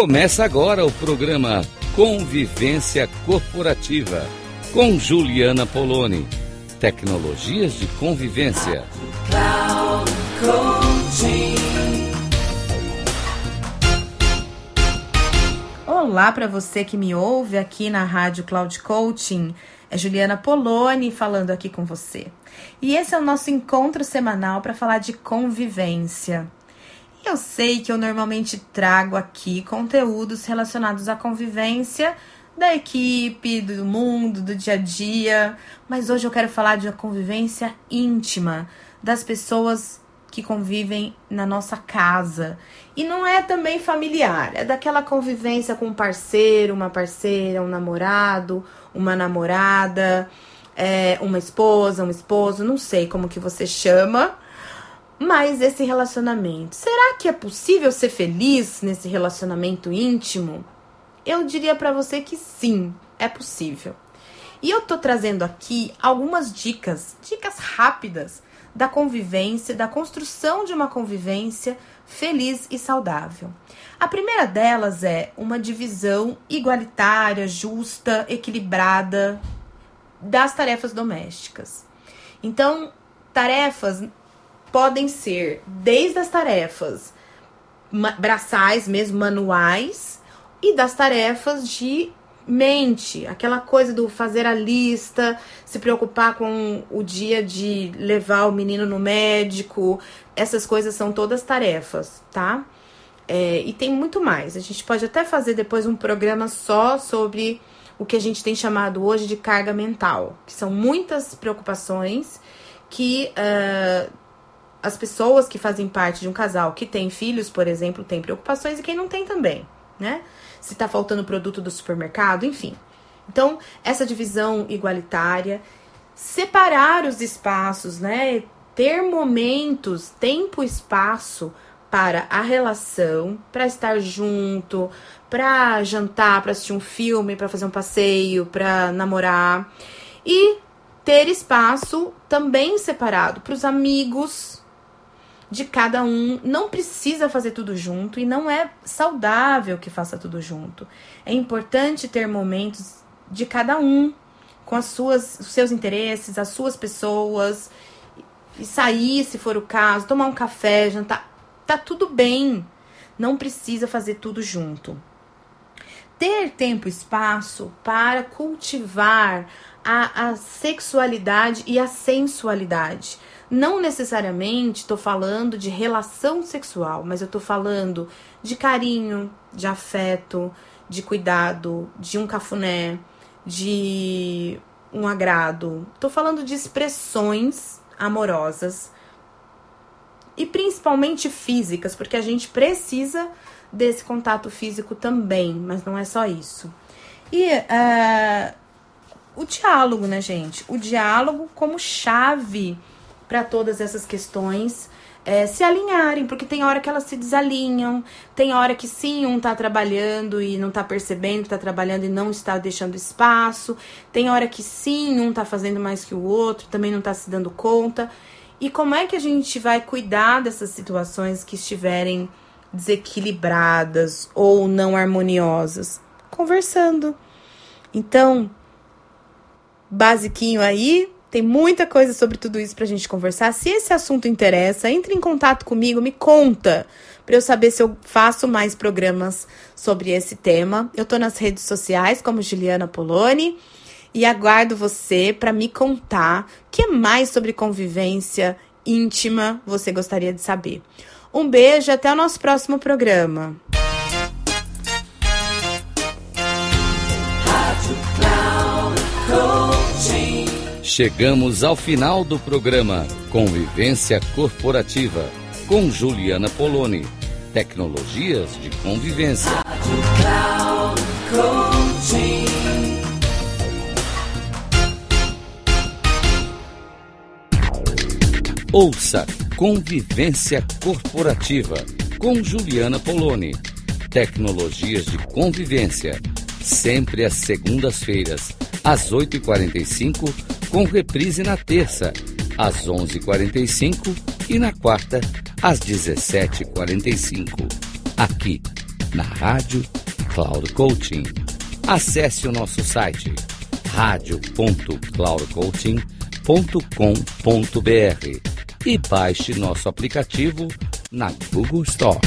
Começa agora o programa Convivência Corporativa com Juliana Poloni. Tecnologias de convivência. Olá para você que me ouve aqui na Rádio Cloud Coaching. É Juliana Poloni falando aqui com você. E esse é o nosso encontro semanal para falar de convivência. Eu sei que eu normalmente trago aqui conteúdos relacionados à convivência da equipe, do mundo, do dia a dia, mas hoje eu quero falar de uma convivência íntima das pessoas que convivem na nossa casa. E não é também familiar, é daquela convivência com um parceiro, uma parceira, um namorado, uma namorada, é, uma esposa, um esposo, não sei como que você chama, mas esse relacionamento, será que é possível ser feliz nesse relacionamento íntimo? Eu diria para você que sim, é possível. E eu tô trazendo aqui algumas dicas, dicas rápidas da convivência, da construção de uma convivência feliz e saudável. A primeira delas é uma divisão igualitária, justa, equilibrada das tarefas domésticas. Então, tarefas podem ser desde as tarefas braçais, mesmo manuais, e das tarefas de mente, aquela coisa do fazer a lista, se preocupar com o dia de levar o menino no médico, essas coisas são todas tarefas, tá? É, e tem muito mais. A gente pode até fazer depois um programa só sobre o que a gente tem chamado hoje de carga mental, que são muitas preocupações que uh, as pessoas que fazem parte de um casal que tem filhos, por exemplo, têm preocupações e quem não tem também, né? Se tá faltando produto do supermercado, enfim. Então, essa divisão igualitária, separar os espaços, né? Ter momentos, tempo e espaço para a relação, para estar junto, para jantar, para assistir um filme, para fazer um passeio, para namorar e ter espaço também separado para os amigos, de cada um. Não precisa fazer tudo junto e não é saudável que faça tudo junto. É importante ter momentos de cada um com as suas, os seus interesses, as suas pessoas e sair, se for o caso, tomar um café, jantar, tá tudo bem. Não precisa fazer tudo junto. Ter tempo e espaço para cultivar a, a sexualidade e a sensualidade não necessariamente estou falando de relação sexual, mas eu estou falando de carinho, de afeto, de cuidado, de um cafuné, de um agrado. Estou falando de expressões amorosas e principalmente físicas, porque a gente precisa desse contato físico também, mas não é só isso. E uh, o diálogo, né, gente? O diálogo como chave para todas essas questões é, se alinharem, porque tem hora que elas se desalinham, tem hora que sim, um tá trabalhando e não tá percebendo tá trabalhando e não está deixando espaço, tem hora que sim, um tá fazendo mais que o outro, também não tá se dando conta. E como é que a gente vai cuidar dessas situações que estiverem desequilibradas ou não harmoniosas? Conversando. Então, basiquinho aí, tem muita coisa sobre tudo isso pra gente conversar. Se esse assunto interessa, entre em contato comigo, me conta, para eu saber se eu faço mais programas sobre esse tema. Eu tô nas redes sociais como Juliana Poloni e aguardo você para me contar o que mais sobre convivência íntima você gostaria de saber. Um beijo, até o nosso próximo programa. Chegamos ao final do programa Convivência Corporativa com Juliana Poloni. Tecnologias de convivência. Ouça Convivência Corporativa com Juliana Poloni. Tecnologias de convivência. Sempre às segundas-feiras, às 8h45 com reprise na terça, às 11h45 e na quarta, às 17h45. Aqui, na Rádio Cloud Coaching. Acesse o nosso site radio.cloudcoaching.com.br e baixe nosso aplicativo na Google Store.